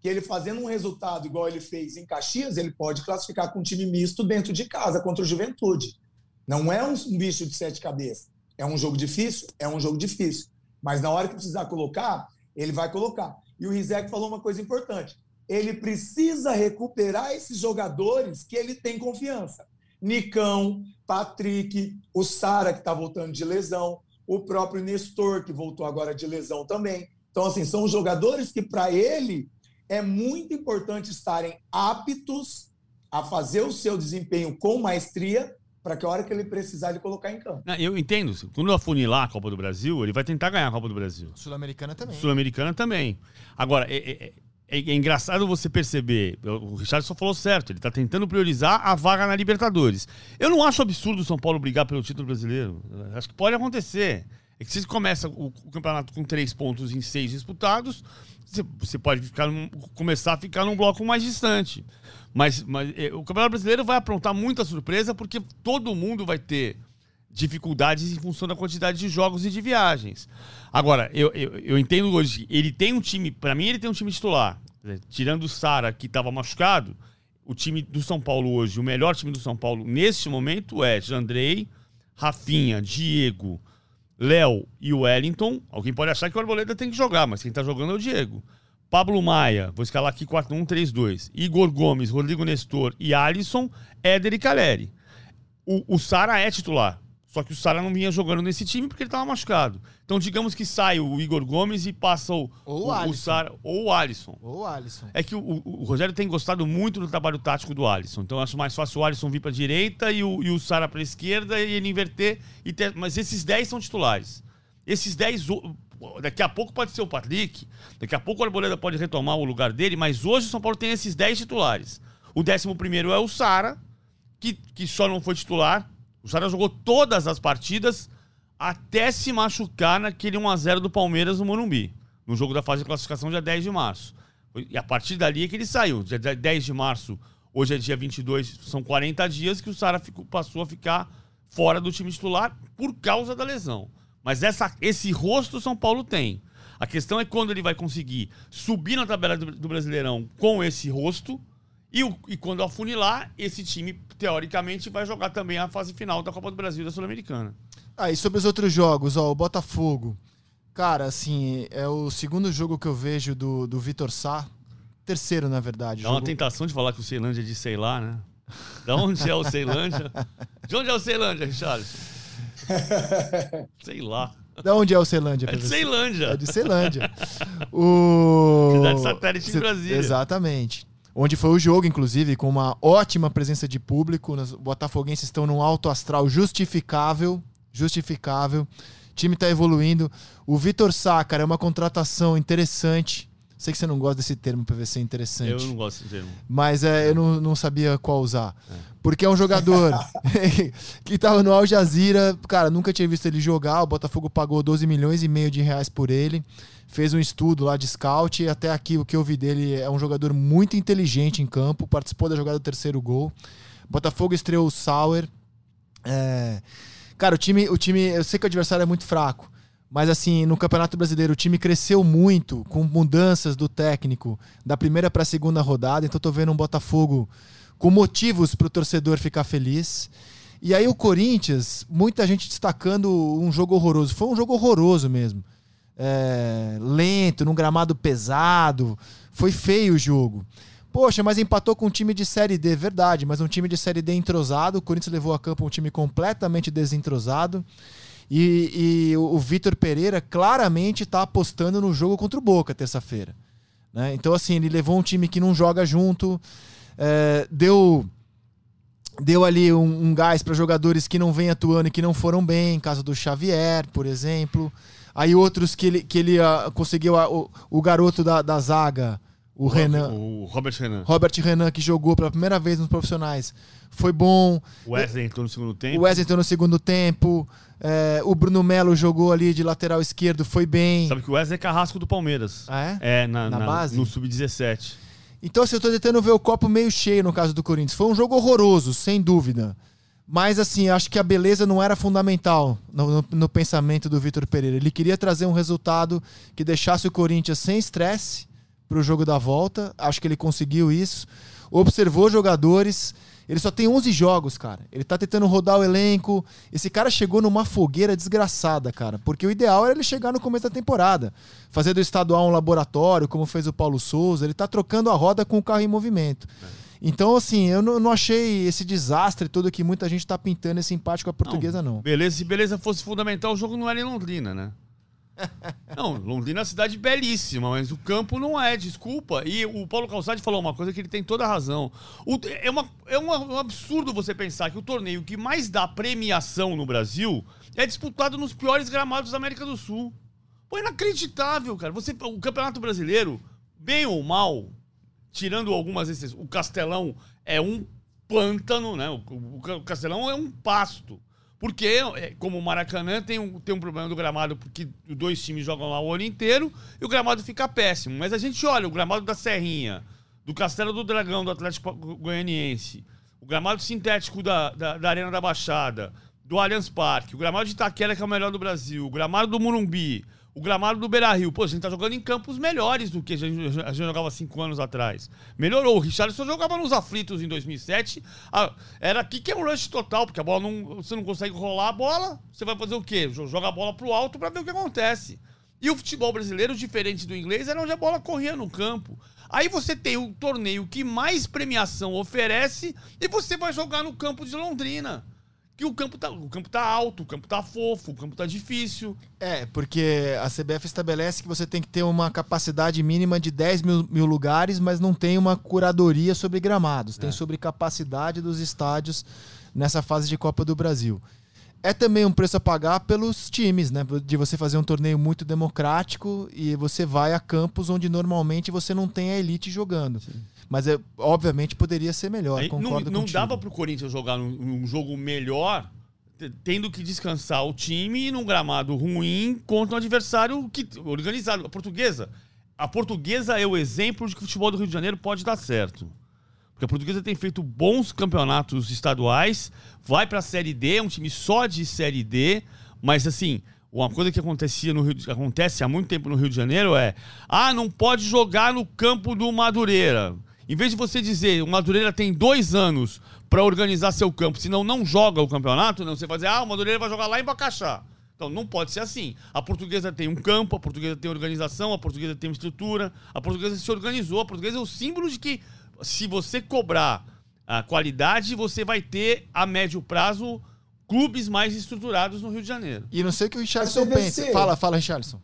que ele fazendo um resultado igual ele fez em Caxias, ele pode classificar com um time misto dentro de casa contra o Juventude. Não é um bicho de sete cabeças. É um jogo difícil? É um jogo difícil. Mas na hora que precisar colocar, ele vai colocar. E o Rizek falou uma coisa importante. Ele precisa recuperar esses jogadores que ele tem confiança. Nicão, Patrick, o Sara, que está voltando de lesão, o próprio Nestor, que voltou agora de lesão também. Então, assim, são jogadores que, para ele, é muito importante estarem aptos a fazer o seu desempenho com maestria para que a hora que ele precisar ele colocar em campo. Não, eu entendo. Quando afunilar a Copa do Brasil, ele vai tentar ganhar a Copa do Brasil. Sul-Americana também. Sul-Americana também. Agora, é, é, é, é, engraçado você perceber. O Richard só falou certo. Ele está tentando priorizar a vaga na Libertadores. Eu não acho absurdo o São Paulo brigar pelo título brasileiro. Acho que pode acontecer. É que se começa o, o campeonato com três pontos em seis disputados, você, você pode ficar num, começar a ficar num bloco mais distante. Mas, mas é, o Campeonato Brasileiro vai aprontar muita surpresa porque todo mundo vai ter dificuldades em função da quantidade de jogos e de viagens. Agora, eu, eu, eu entendo hoje, ele tem um time, para mim ele tem um time titular. Tirando o Sara, que estava machucado, o time do São Paulo hoje, o melhor time do São Paulo neste momento é Jandrei, Rafinha, Diego, Léo e Wellington. Alguém pode achar que o Arboleda tem que jogar, mas quem está jogando é o Diego. Pablo Maia, vou escalar aqui 4-1-3-2. Igor Gomes, Rodrigo Nestor e Alisson, Éder e Caleri. O, o Sara é titular. Só que o Sara não vinha jogando nesse time porque ele estava machucado. Então, digamos que sai o Igor Gomes e passa o, ou o, o Sara ou o Alisson. Ou o Alisson. É que o, o, Rogério tem gostado muito do trabalho tático do Alisson. Então, acho mais fácil o Alisson vir para a direita e o, e o Sara para a esquerda e ele inverter. E ter, mas esses 10 são titulares. Esses 10. Daqui a pouco pode ser o Patrick, daqui a pouco o Arboleda pode retomar o lugar dele, mas hoje o São Paulo tem esses 10 titulares. O 11 é o Sara, que, que só não foi titular o Sara jogou todas as partidas até se machucar naquele 1x0 do Palmeiras no Morumbi, no jogo da fase de classificação dia 10 de março. E a partir dali é que ele saiu. Dia 10 de março, hoje é dia 22, são 40 dias que o Sara passou a ficar fora do time titular por causa da lesão. Mas essa, esse rosto o São Paulo tem. A questão é quando ele vai conseguir subir na tabela do, do Brasileirão com esse rosto e, o, e quando afunilar, esse time, teoricamente, vai jogar também a fase final da Copa do Brasil e da Sul-Americana. Ah, e sobre os outros jogos, ó, o Botafogo. Cara, assim, é o segundo jogo que eu vejo do, do Vitor Sá. Terceiro, na verdade. Dá jogo... uma tentação de falar que o Ceilândia é de sei lá, né? Da onde é o Ceilândia? De onde é o Ceilândia, Richard? sei lá. Da onde é o Ceilândia? É de Ceilândia. É de Ceilândia. o... Cidade satélite Brasília. Exatamente onde foi o jogo, inclusive, com uma ótima presença de público. Os botafoguenses estão num alto astral justificável, justificável. O time está evoluindo. O Vitor Sácara é uma contratação interessante. Sei que você não gosta desse termo PVC interessante. Eu não gosto desse termo. Mas é, eu não, não sabia qual usar. É. Porque é um jogador que estava no Al Jazeera. Cara, nunca tinha visto ele jogar. O Botafogo pagou 12 milhões e meio de reais por ele fez um estudo lá de scout e até aqui o que eu vi dele é um jogador muito inteligente em campo, participou da jogada do terceiro gol. Botafogo estreou o Sauer. É... Cara, o time, o time, eu sei que o adversário é muito fraco, mas assim, no Campeonato Brasileiro o time cresceu muito com mudanças do técnico da primeira para a segunda rodada, então tô vendo um Botafogo com motivos para o torcedor ficar feliz. E aí o Corinthians, muita gente destacando um jogo horroroso. Foi um jogo horroroso mesmo é, lento, num gramado pesado. Foi feio o jogo. Poxa, mas empatou com um time de Série D, verdade, mas um time de Série D entrosado. O Corinthians levou a campo um time completamente desentrosado. E, e o, Vitor Pereira claramente está apostando no jogo contra o Boca terça-feira. Né? Então, assim, ele levou um time que não joga junto, é, deu deu ali um, um gás para jogadores que não vêm atuando e que não foram bem, caso do Xavier, por exemplo. Aí outros que ele, que ele uh, conseguiu uh, o, o garoto da, da zaga, O, Renan. O Robert Renan. Robert Renan, que jogou pela primeira vez nos profissionais, foi bom. O Wesley entrou no segundo tempo. O Wesley entrou no segundo tempo. É, o Bruno Melo jogou ali de lateral esquerdo, foi bem. Sabe que o Wesley é carrasco do Palmeiras. Ah, é? É, na, Na na- base? no Sub-17. Então, assim, eu tô tentando ver o copo meio cheio no caso do Corinthians. Foi um jogo horroroso, sem dúvida. Mas, assim, acho que a beleza não era fundamental no, no- no pensamento do Vitor Pereira. Ele queria trazer um resultado que deixasse o Corinthians sem estresse para o jogo da volta. Acho que ele conseguiu isso. Observou jogadores. Ele só tem 11 jogos, cara. Ele tá tentando rodar o elenco. Esse cara chegou numa fogueira desgraçada, cara. Porque o ideal era ele chegar no começo da temporada. Fazer do estadual um laboratório, como fez o Paulo Souza. Ele tá trocando a roda com o carro em movimento. Então, assim, eu não, não achei esse desastre todo que muita gente tá pintando esse empate com a portuguesa, não. Beleza, se beleza fosse fundamental, o jogo não era em Londrina, né? Não, Londrina é uma cidade belíssima, mas o campo não é, desculpa. E o Paulo Calçade falou uma coisa que ele tem toda a razão. O- é uma, é um absurdo você pensar que o torneio que mais dá premiação no Brasil é disputado nos piores gramados da América do Sul. Pô, inacreditável, cara. Você, o Campeonato Brasileiro, bem ou mal, tirando algumas exceções, o Castelão é um pântano, né? O, o- o Castelão é um pasto. Porque, é, como o Maracanã tem um, tem um problema do gramado, porque dois times jogam lá o ano inteiro e o gramado fica péssimo. Mas a gente olha o gramado da Serrinha, do Castelo do Dragão, do Atlético Goianiense, o gramado sintético da, da, da Arena da Baixada, do Allianz Parque, o gramado de Itaquera, que é o melhor do Brasil, o gramado do Morumbi, o gramado do Beira Rio. Pô, a gente tá jogando em campos melhores do que a gente, a gente jogava cinco anos atrás. Melhorou. O Richardson jogava nos aflitos em 2007. Ah, era é um rush total, porque a bola não. Você não consegue rolar a bola. Você vai fazer o quê? Jo- Joga a bola pro alto pra ver o que acontece. E o futebol brasileiro, diferente do inglês, era onde a bola corria no campo. Aí você tem o torneio que mais premiação oferece e você vai jogar no campo de Londrina. Que o campo tá, o campo tá alto, o campo tá fofo, o campo tá difícil. É, porque a CBF estabelece que você tem que ter uma capacidade mínima de 10 mil, mil lugares, mas não tem uma curadoria sobre gramados. Tem sobre capacidade dos estádios nessa fase de Copa do Brasil. É também um preço a pagar pelos times, né? De você fazer um torneio muito democrático e você vai a campos onde normalmente você não tem a elite jogando. Mas, é, obviamente, poderia ser melhor. Aí não concordo não contigo. dava pro Corinthians jogar num, num jogo melhor, tendo que descansar o time num gramado ruim contra um adversário que, organizado. A portuguesa. A portuguesa é o exemplo de que o futebol do Rio de Janeiro pode dar certo. Porque a portuguesa tem feito bons campeonatos estaduais, vai pra Série D, é um time só de Série D, mas assim, uma coisa que acontecia no Rio de- acontece há muito tempo no Rio de Janeiro é: ah, não pode jogar no campo do Madureira. Em vez de você dizer, o Madureira tem dois anos pra organizar seu campo, senão não joga o campeonato, não, você vai dizer, ah, o Madureira vai jogar lá em Bacaxá. Então não pode ser assim. A portuguesa tem um campo, a portuguesa tem organização, a portuguesa tem uma estrutura, a portuguesa se organizou, a portuguesa é o símbolo de que se você cobrar a qualidade, você vai ter a médio prazo clubes mais estruturados no Rio de Janeiro. E não sei o que o Richardson pensa. Fala, fala, Richardson.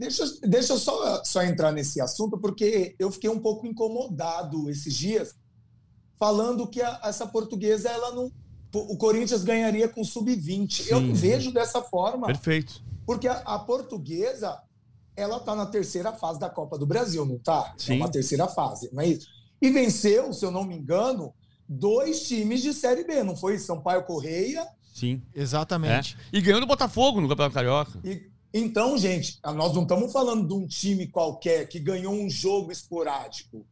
Deixa, eu- deixa eu só, só entrar nesse assunto, porque eu fiquei um pouco incomodado esses dias, falando que a- essa portuguesa, ela não. O Corinthians ganharia com sub-20. Eu não vejo dessa forma, Perfeito. porque a, a portuguesa, ela está na terceira fase da Copa do Brasil, não está? Sim. É uma terceira fase, não é isso? E venceu, se eu não me engano, dois times de Série B, não foi? Sampaio Correia Sim. Exatamente. É. E ganhou do Botafogo no Campeonato Carioca. E, então, gente, nós não estamos falando de um time qualquer que ganhou um jogo esporádico.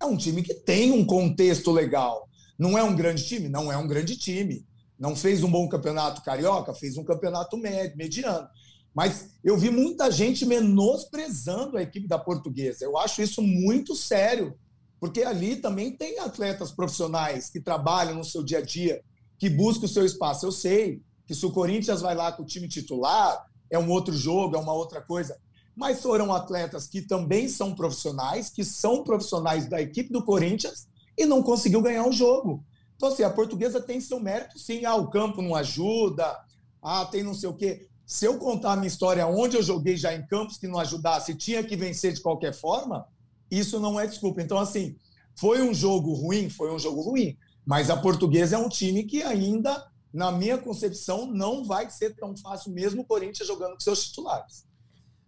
É um time que tem um contexto legal. Não é um grande time? Não é um grande time. Não fez um bom campeonato carioca? Fez um campeonato médio, mediano. Mas eu vi muita gente menosprezando a equipe da portuguesa. Eu acho isso muito sério, porque ali também tem atletas profissionais que trabalham no seu dia a dia, que buscam o seu espaço. Eu sei que se o Corinthians vai lá com o time titular, é um outro jogo, é uma outra coisa. Mas foram atletas que também são profissionais, que são profissionais da equipe do Corinthians e não conseguiu ganhar o jogo. Então, assim, a portuguesa tem seu mérito, sim. Ah, o campo não ajuda, ah, tem não sei o quê. Se eu contar a minha história onde eu joguei já em campos que não ajudasse, tinha que vencer de qualquer forma, isso não é desculpa. Então, assim, foi um jogo ruim? Foi um jogo ruim. Mas a portuguesa é um time que ainda, na minha concepção, não vai ser tão fácil, mesmo o Corinthians jogando com seus titulares.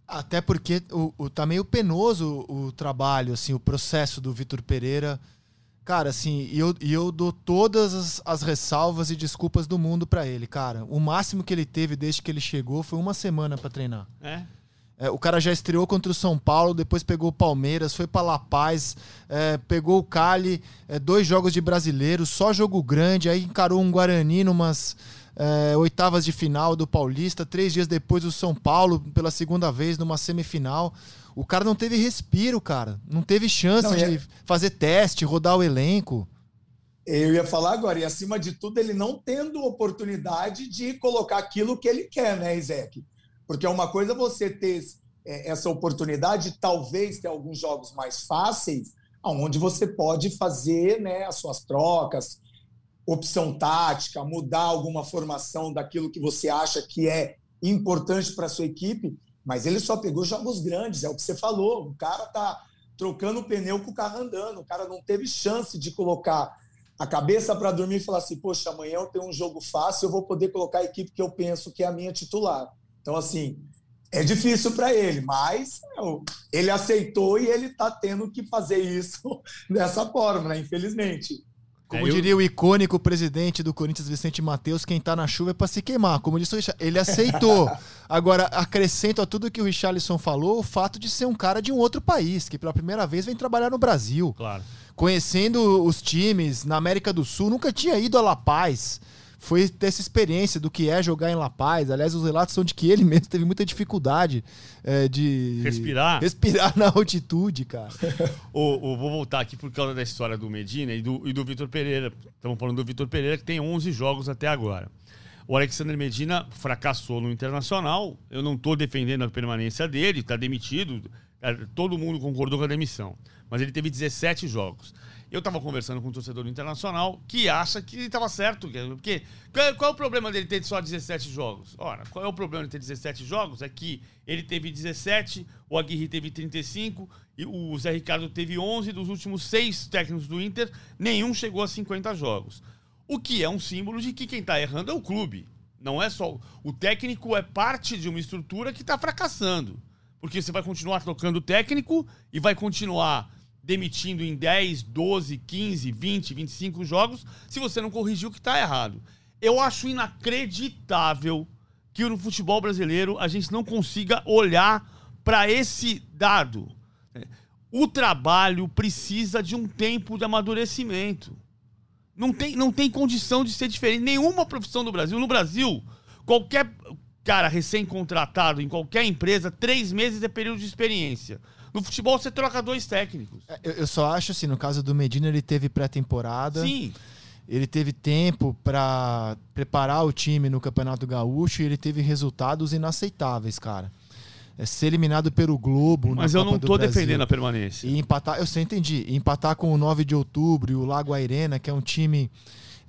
Até porque o, o, tá meio penoso o, o trabalho, assim, o processo do Vitor Pereira. Cara, assim, e eu, eu dou todas as, as ressalvas e desculpas do mundo para ele, cara. O máximo que ele teve desde que ele chegou foi uma semana para treinar. É. É, o cara já estreou contra o São Paulo, depois pegou o Palmeiras, foi para La Paz, é, pegou o Cali, é, dois jogos de brasileiro, só jogo grande, aí encarou um Guarani numas é, oitavas de final do Paulista, três dias depois o São Paulo pela segunda vez numa semifinal. O cara não teve respiro, cara. Não teve chance não, de é... fazer teste, rodar o elenco. Eu ia falar agora, e acima de tudo, ele não tendo oportunidade de colocar aquilo que ele quer, né, Isaac? Porque é uma coisa você ter é, essa oportunidade, talvez ter alguns jogos mais fáceis, onde você pode fazer né, as suas trocas, opção tática, mudar alguma formação daquilo que você acha que é importante para sua equipe, mas ele só pegou jogos grandes, é o que você falou. O cara tá trocando o pneu com o carro andando, o cara não teve chance de colocar a cabeça para dormir e falar assim: poxa, amanhã eu tenho um jogo fácil, eu vou poder colocar a equipe que eu penso que é a minha titular. Então, assim, é difícil para ele, mas ele aceitou e ele está tendo que fazer isso dessa forma, né? infelizmente. Como é, eu... diria o icônico presidente do Corinthians, Vicente Matheus, quem tá na chuva é pra se queimar. Como disse o Richard, ele aceitou. Agora, acrescento a tudo que o Richarlison falou o fato de ser um cara de um outro país, que pela primeira vez vem trabalhar no Brasil. Claro. Conhecendo os times na América do Sul, nunca tinha ido a La Paz foi ter essa experiência do que é jogar em La Paz. Aliás, os relatos são de que ele mesmo teve muita dificuldade é, de respirar respirar na altitude, cara. o, o, vou voltar aqui por causa da história do Medina e do, e do Vitor Pereira. Estamos falando do Vitor Pereira, que tem 11 jogos até agora. O Alexander Medina fracassou no Internacional. Eu não estou defendendo a permanência dele, está demitido. Todo mundo concordou com a demissão. Mas ele teve 17 jogos. Eu estava conversando com um torcedor internacional que acha que estava certo. Porque qual, qual, é o problema dele ter só 17 jogos? Ora, qual é o problema de ter 17 jogos? É que ele teve 17, o Aguirre teve 35, e o Zé Ricardo teve 11. Dos últimos seis técnicos do Inter, nenhum chegou a 50 jogos. O que é um símbolo de que quem está errando é o clube. Não é só. O técnico é parte de uma estrutura que está fracassando. Porque você vai continuar trocando técnico e vai continuar demitindo em 10, 12, 15, 20, 25 jogos se você não corrigiu o que está errado. Eu acho inacreditável que no futebol brasileiro a gente não consiga olhar para esse dado. O trabalho precisa de um tempo de amadurecimento. Não tem, não tem condição de ser diferente. Nenhuma profissão do Brasil. No Brasil, qualquer cara recém-contratado em qualquer empresa, três meses é período de experiência. No futebol você troca dois técnicos. É, eu, eu só acho assim, no caso do Medina, ele teve pré-temporada. Sim. Ele teve tempo para preparar o time no Campeonato Gaúcho e ele teve resultados inaceitáveis, cara. É ser eliminado pelo Globo. Mas eu não tô defendendo a permanência. E empatar, eu sei, entendi. E empatar com o 9 de outubro e o Lago Airena, que é um time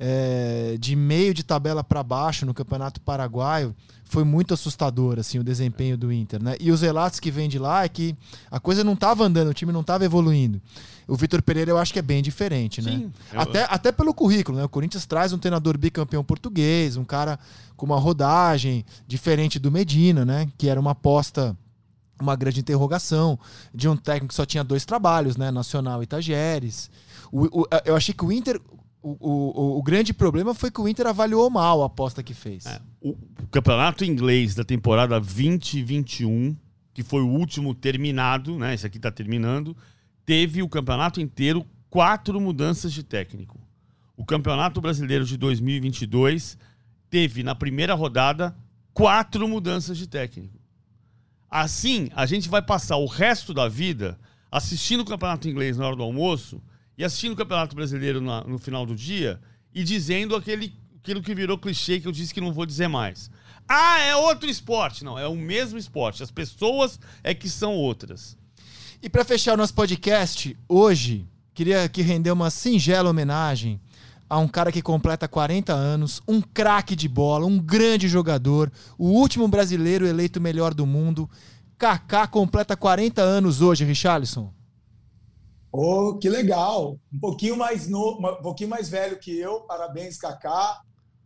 é, de meio de tabela para baixo no Campeonato Paraguaio foi muito assustador assim o desempenho do Inter, né? E os relatos que vêm de lá é que a coisa não estava andando, o time não estava evoluindo. O Vitor Pereira eu acho que é bem diferente, né? Sim, até, até pelo currículo, né? O Corinthians traz um treinador bicampeão português, um cara com uma rodagem diferente do Medina, né? Que era uma aposta uma grande interrogação de um técnico que só tinha dois trabalhos, né? Nacional e Tajeres. O, o, eu achei que o Inter o, o, o, grande problema foi que o Inter avaliou mal a aposta que fez. É, o, campeonato inglês da temporada 2021, que foi o último terminado, né? Esse aqui está terminando, teve o campeonato inteiro quatro mudanças de técnico. O campeonato brasileiro de 2022 teve na primeira rodada quatro mudanças de técnico. Assim, a gente vai passar o resto da vida assistindo o campeonato inglês na hora do almoço e assistindo o Campeonato Brasileiro na, no final do dia e dizendo aquele, aquilo que virou clichê que eu disse que não vou dizer mais. Ah, é outro esporte. Não, é o mesmo esporte. As pessoas é que são outras. E para fechar o nosso podcast, hoje, queria que render uma singela homenagem a um cara que completa 40 anos, um craque de bola, um grande jogador, o último brasileiro eleito melhor do mundo. Kaká completa 40 anos hoje, Richarlison. Oh, que legal! Um pouquinho mais um pouquinho mais velho que eu. Parabéns, Kaká.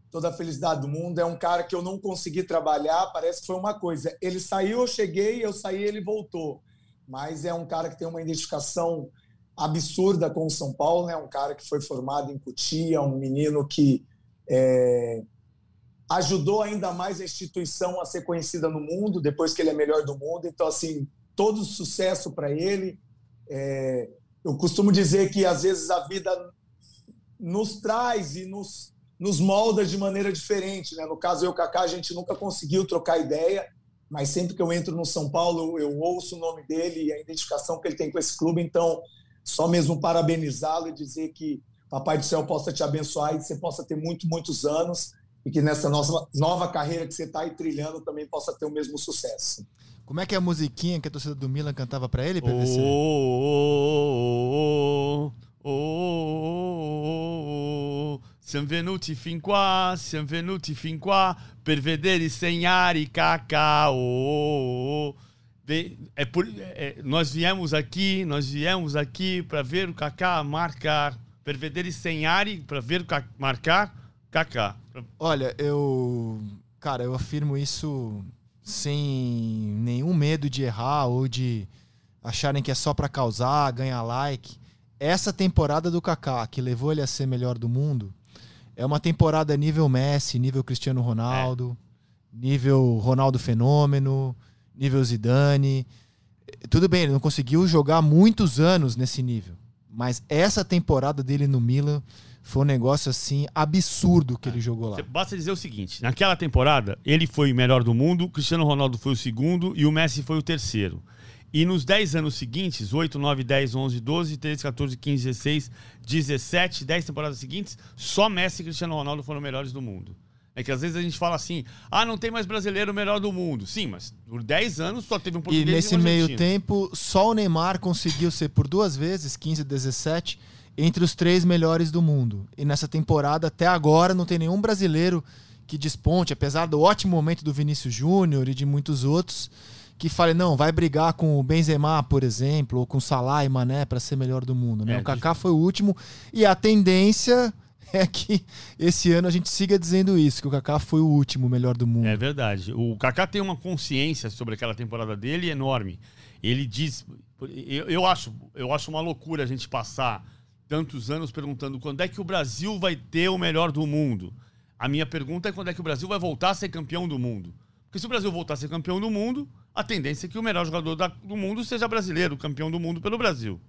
toda a felicidade do mundo. É um cara que eu não consegui trabalhar, parece que foi uma coisa. Ele saiu, eu cheguei, eu saí, ele voltou. Mas é um cara que tem uma identificação absurda com o São Paulo, né? Um cara que foi formado em Cutia, um menino que é, ajudou ainda mais a instituição a ser conhecida no mundo depois que ele é melhor do mundo. Então, assim, todo sucesso para ele. É, eu costumo dizer que às vezes a vida nos traz e nos, nos molda de maneira diferente. Né? No caso, eu e o Kaká, a gente nunca conseguiu trocar ideia, mas sempre que eu entro no São Paulo, eu ouço o nome dele e a identificação que ele tem com esse clube. Então, só mesmo parabenizá-lo e dizer que Papai do Céu possa te abençoar e que você possa ter muito, muitos anos e que nessa nossa nova carreira que você está aí trilhando também possa ter o mesmo sucesso. Como é que é a musiquinha que a torcida do Milan cantava para ele, PVC? Oh, siamo venuti fin qua, siamo venuti fin qua per vedere i segnari cacau. É por, é, nós viemos aqui, nós viemos aqui para ver o Kaká marcar, per vedere i segnari, para ver o marcar Kaká. Olha, eu, cara, eu afirmo isso sem nenhum medo de errar ou de acharem que é só para causar, ganhar like. Essa temporada do Kaká, que levou ele a ser melhor do mundo, é uma temporada nível Messi, nível Cristiano Ronaldo, é. nível Ronaldo Fenômeno, nível Zidane. Tudo bem, ele não conseguiu jogar muitos anos nesse nível, mas essa temporada dele no Milan foi um negócio assim absurdo que ele jogou lá. Basta dizer o seguinte: naquela temporada, ele foi o melhor do mundo, Cristiano Ronaldo foi o segundo e o Messi foi o terceiro. E nos 10 anos seguintes, 8, 9, 10, 11, 12, 13, 14, 15, 16, 17, 10 temporadas seguintes, só Messi e Cristiano Ronaldo foram melhores do mundo. É que às vezes a gente fala assim, ah, não tem mais brasileiro melhor do mundo. Sim, mas por 10 anos só teve um português E nesse e um meio tempo, só o Neymar conseguiu ser por duas vezes, 15 e 17, entre os três melhores do mundo. E nessa temporada, até agora, não tem nenhum brasileiro que desponte, apesar do ótimo momento do Vinícius Júnior e de muitos outros, que fale, não, vai brigar com o Benzema, por exemplo, ou com o Salah e Mané para ser melhor do mundo. Né? É, o Kaká foi o último e a tendência é que esse ano a gente siga dizendo isso, que o Kaká foi o último melhor do mundo. É verdade. O Kaká tem uma consciência sobre aquela temporada dele enorme. Ele diz, eu, eu acho, eu acho uma loucura a gente passar tantos anos perguntando quando é que o Brasil vai ter o melhor do mundo. A minha pergunta é quando é que o Brasil vai voltar a ser campeão do mundo. Porque se o Brasil voltar a ser campeão do mundo, a tendência é que o melhor jogador da, do mundo seja brasileiro, campeão do mundo pelo Brasil.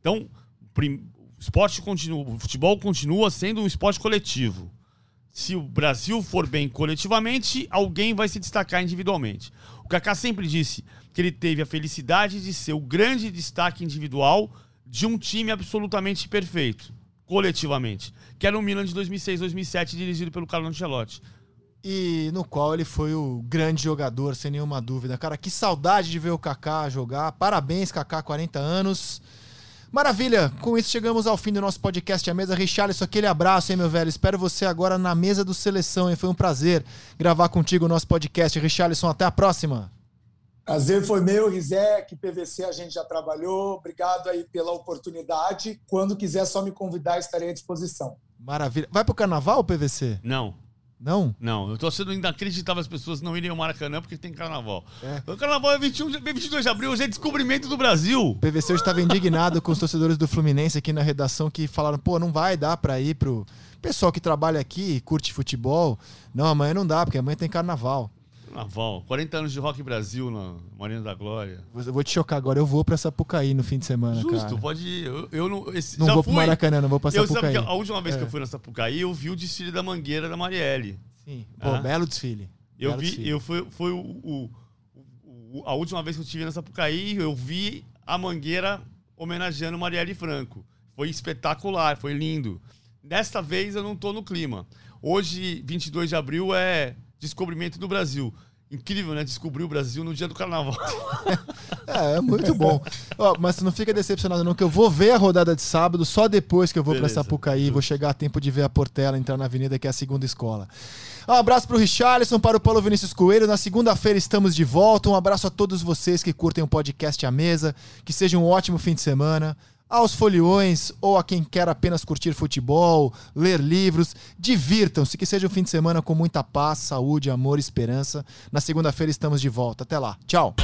Então, o esporte continua, o futebol continua sendo um esporte coletivo. Se o Brasil for bem coletivamente, alguém vai se destacar individualmente. O Kaká sempre disse que ele teve a felicidade de ser o grande destaque individual de um time absolutamente perfeito, coletivamente, que era o Milan de 2006, 2007, dirigido pelo Carlo Ancelotti. E no qual ele foi o grande jogador, sem nenhuma dúvida. Cara, que saudade de ver o Kaká jogar. Parabéns, Kaká, 40 anos. Maravilha! Com isso chegamos ao fim do nosso podcast A Mesa. Richarlison, aquele abraço, hein, meu velho? Espero você agora na mesa do Seleção, hein? Foi um prazer gravar contigo o nosso podcast. Richarlison, até a próxima! Prazer foi meu, Rizek, PVC a gente já trabalhou. Obrigado aí pela oportunidade. Quando quiser só me convidar, estarei à disposição. Maravilha. Vai pro carnaval, PVC? Não. Não? Não, eu tô sendo inacreditável as pessoas não irem ao Maracanã porque tem carnaval. É. O carnaval é 21, 22 de abril, hoje é descobrimento do Brasil. O PVC estava indignado com os torcedores do Fluminense aqui na redação que falaram: pô, não vai dar pra ir pro pessoal que trabalha aqui, curte futebol. Não, amanhã não dá, porque amanhã tem carnaval. Carnaval. 40 anos de Rock Brasil na Marina da Glória. Eu vou te chocar agora. Eu vou pra Sapucaí no fim de semana, Justo, cara. pode ir. Eu, eu não... Esse, não vou fui. pro Maracanã, não vou pra eu, Sapucaí. a última vez é. que eu fui na Sapucaí, eu vi o desfile da Mangueira da Marielle. Sim. Pô, ah. belo desfile. Eu belo vi... Desfile. Eu fui, foi o, o, o, a última vez que eu estive na Sapucaí, eu vi a Mangueira homenageando Marielle Franco. Foi espetacular, foi lindo. Desta vez eu não tô no clima. Hoje, 22 de abril, é descobrimento do Brasil. Incrível, né? Descobrir o Brasil no dia do carnaval. é, é muito bom. Ó, mas não fica decepcionado, não, que eu vou ver a rodada de sábado só depois que eu vou pra Sapucaí. Vou chegar a tempo de ver a Portela entrar na avenida, que é a segunda escola. Um abraço pro Richarlison, para o Paulo Vinícius Coelho. Na segunda-feira estamos de volta. Um abraço a todos vocês que curtem o podcast à mesa. Que seja um ótimo fim de semana. Aos foliões ou a quem quer apenas curtir futebol, ler livros. Divirtam-se, que seja um fim de semana com muita paz, saúde, amor esperança. Na segunda-feira estamos de volta. Até lá. Tchau.